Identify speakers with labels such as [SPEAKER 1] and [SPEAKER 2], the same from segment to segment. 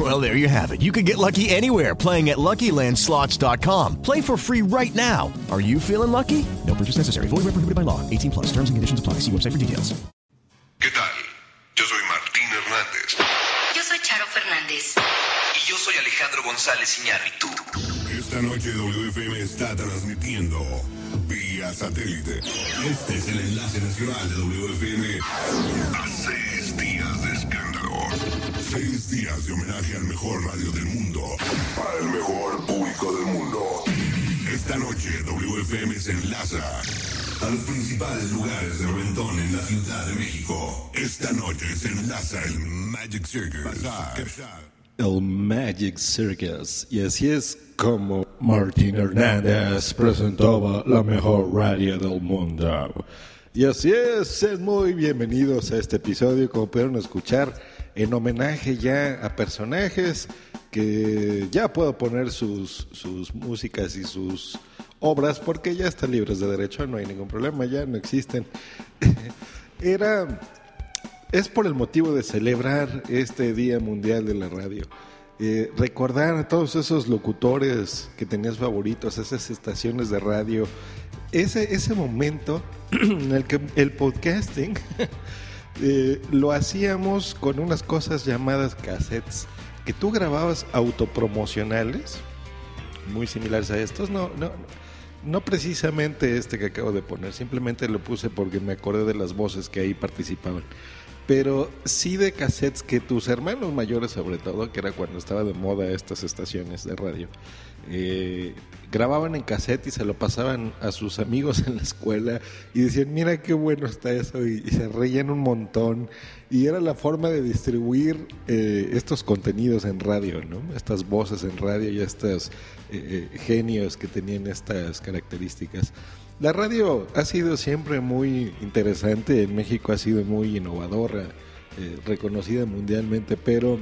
[SPEAKER 1] Well, there you have it. You can get lucky anywhere playing at LuckyLandSlots.com. Play for free right now. Are you feeling lucky? No purchase necessary. Void where prohibited by law. 18 plus. Terms and conditions apply. See website for details.
[SPEAKER 2] ¿Qué tal? Yo soy Martín Hernández.
[SPEAKER 3] Yo soy Charo Fernández.
[SPEAKER 4] Y yo soy Alejandro González Iñárritu.
[SPEAKER 2] Esta noche WFM está transmitiendo vía satélite. Este es el enlace nacional de WFM a Seis días de homenaje al mejor radio del mundo. Para el mejor público del mundo. Esta noche WFM se enlaza a los principales lugares de reventón en la Ciudad de México. Esta noche se enlaza el Magic Circus.
[SPEAKER 5] El Magic Circus. Y así es como Martín Hernández presentaba la mejor radio del mundo. Y así es, sean muy bienvenidos a este episodio, como pudieron escuchar, en homenaje ya a personajes que ya puedo poner sus, sus músicas y sus obras porque ya están libres de derecho, no hay ningún problema, ya no existen. Era es por el motivo de celebrar este Día Mundial de la Radio. Eh, recordar a todos esos locutores que tenías favoritos, esas estaciones de radio, ese, ese momento en el que el podcasting eh, lo hacíamos con unas cosas llamadas cassettes, que tú grababas autopromocionales, muy similares a estos, no, no, no precisamente este que acabo de poner, simplemente lo puse porque me acordé de las voces que ahí participaban pero sí de cassettes que tus hermanos mayores sobre todo, que era cuando estaba de moda estas estaciones de radio, eh, grababan en cassette y se lo pasaban a sus amigos en la escuela y decían, mira qué bueno está eso y, se reían un montón y era la forma de distribuir eh, estos contenidos en radio, ¿no? Estas voces en radio y estos eh, genios que tenían estas características. La radio ha sido siempre muy interesante, en México ha sido muy innovadora, eh, reconocida mundialmente, pero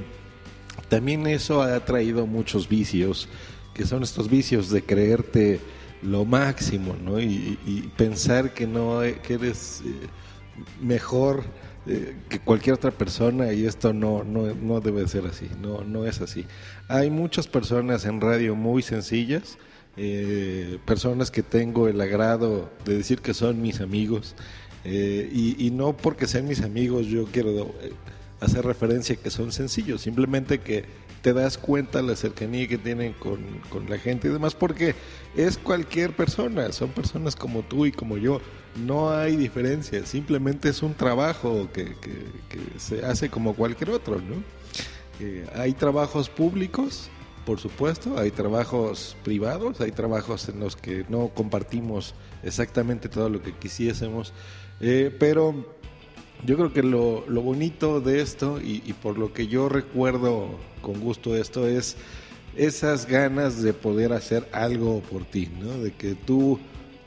[SPEAKER 5] también eso ha traído muchos vicios, que son estos vicios de creerte lo máximo, ¿no? Y, y pensar que no que eres eh, mejor eh, que cualquier otra persona y esto no, no, no debe ser así, no, no es así. Hay muchas personas en radio muy sencillas, eh, personas que tengo el agrado de decir que son mis amigos eh, y, no porque sean mis amigos yo quiero eh, hacer referencia que son sencillos, simplemente que te das cuenta la cercanía que tienen con, con, la gente y demás, porque es cualquier persona, son personas como tú y como yo, no hay diferencia, simplemente es un trabajo que, que, se hace como cualquier otro, ¿no? Hay trabajos públicos, por supuesto, hay trabajos privados, hay trabajos en los que no compartimos exactamente todo lo que quisiésemos, eh, pero yo creo que lo, lo bonito de esto y, y, por lo que yo recuerdo con gusto esto es esas ganas de poder hacer algo por ti, ¿no? De que tú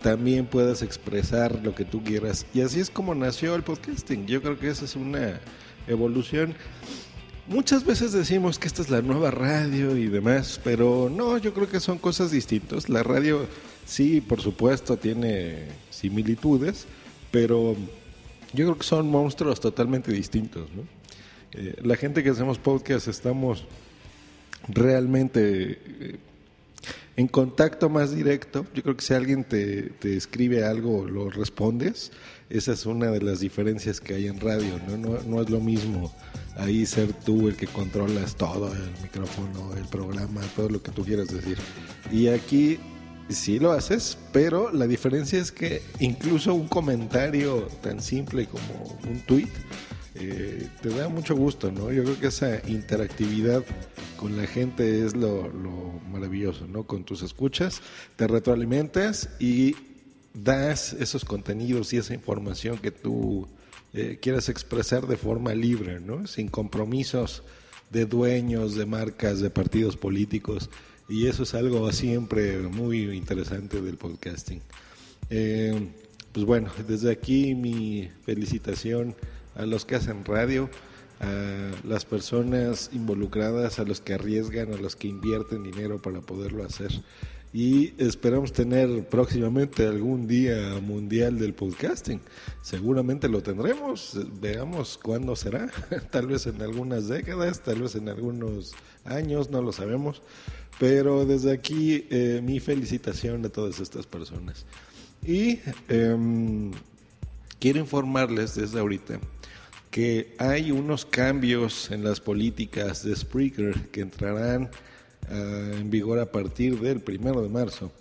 [SPEAKER 5] también puedas expresar lo que tú quieras. Y así es como nació el podcasting. Yo creo que esa es una evolución. Muchas veces decimos que esta es la nueva radio y demás, pero no, yo creo que son cosas distintas. La radio sí, por supuesto, tiene similitudes, pero yo creo que son monstruos totalmente distintos. ¿no? Eh, la gente que hacemos podcast estamos realmente eh, en contacto más directo. Yo creo que si alguien te, te, escribe algo, lo respondes. Esa es una de las diferencias que hay en radio. ¿no? No, no es lo mismo ahí ser tú el que controlas todo, el micrófono, el programa, todo lo que tú quieras decir. Y aquí sí lo haces, pero la diferencia es que incluso un comentario tan simple como un tweet eh, te da mucho gusto, ¿no? Yo creo que esa interactividad con la gente es lo, lo, maravilloso, ¿no? Con tus escuchas, te retroalimentas y das esos contenidos y esa información que tú eh, quieras expresar de forma libre, ¿no? Sin compromisos de dueños, de marcas, de partidos políticos. Y eso es algo siempre muy interesante del podcasting. Eh, pues bueno, desde aquí mi felicitación a los que hacen radio, a las personas involucradas, a los que arriesgan, a los que invierten dinero para poderlo hacer. Y esperamos tener próximamente algún día mundial del podcasting. Seguramente lo tendremos, veamos cuándo será, tal vez en algunas décadas, tal vez en algunos años, no lo sabemos. Pero desde aquí eh, mi felicitación a todas estas personas. Y eh, quiero informarles desde ahorita que hay unos cambios en las políticas de Spreaker que entrarán uh, en vigor a partir del primero de marzo.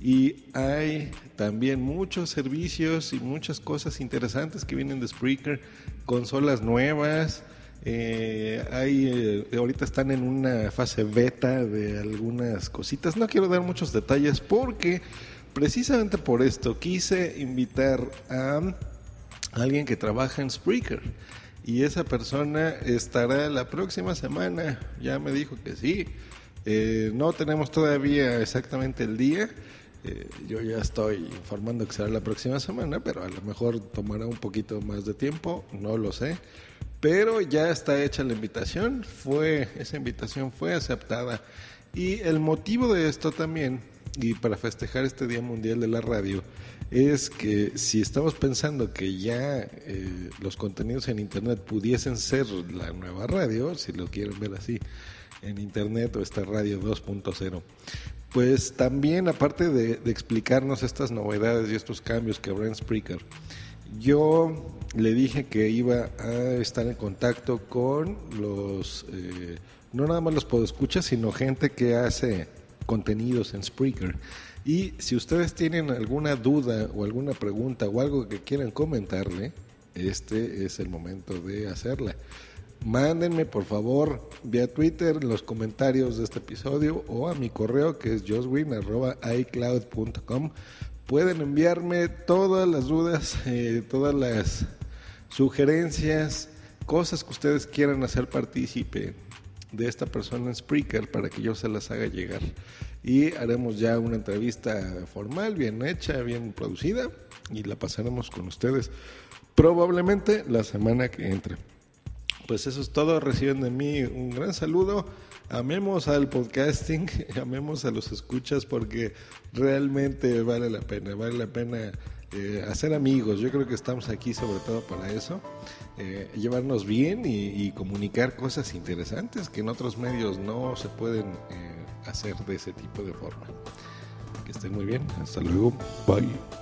[SPEAKER 5] Y hay también muchos servicios y muchas cosas interesantes que vienen de Spreaker, consolas nuevas. Eh, hay, eh, ahorita están en una fase beta de algunas cositas. No quiero dar muchos detalles porque precisamente por esto quise invitar a alguien que trabaja en Spreaker. Y esa persona estará la próxima semana. Ya me dijo que sí. Eh, no tenemos todavía exactamente el día. Eh, yo ya estoy informando que será la próxima semana, pero a lo mejor tomará un poquito más de tiempo, no lo sé. Pero ya está hecha la invitación, fue esa invitación fue aceptada y el motivo de esto también y para festejar este Día Mundial de la Radio es que si estamos pensando que ya eh, los contenidos en Internet pudiesen ser la nueva radio, si lo quieren ver así, en Internet o esta radio 2.0, pues también aparte de, explicarnos estas novedades y estos cambios que habrá en Spreaker, yo le dije que iba a estar en contacto con los, eh, no nada más los podescuchas, sino gente que hace contenidos en Spreaker. Y si ustedes tienen alguna duda o alguna pregunta o algo que quieran comentarle, este es el momento de hacerla. Mándenme por favor vía Twitter los comentarios de este episodio o a mi correo que es joswin.icloud.com. Pueden enviarme todas las dudas, eh, todas las sugerencias, cosas que ustedes quieran hacer partícipe de esta persona en Spreaker para que yo se las haga llegar. Y haremos ya una entrevista formal, bien hecha, bien producida y la pasaremos con ustedes probablemente la semana que entre. Pues eso es todo, reciben de mí un gran saludo. Amemos al podcasting, amemos a los escuchas porque realmente vale la pena, vale la pena eh, hacer amigos. Yo creo que estamos aquí sobre todo para eso, eh, llevarnos bien y, comunicar cosas interesantes que en otros medios no se pueden eh, hacer de ese tipo de forma. Que estén muy bien, hasta luego, bye.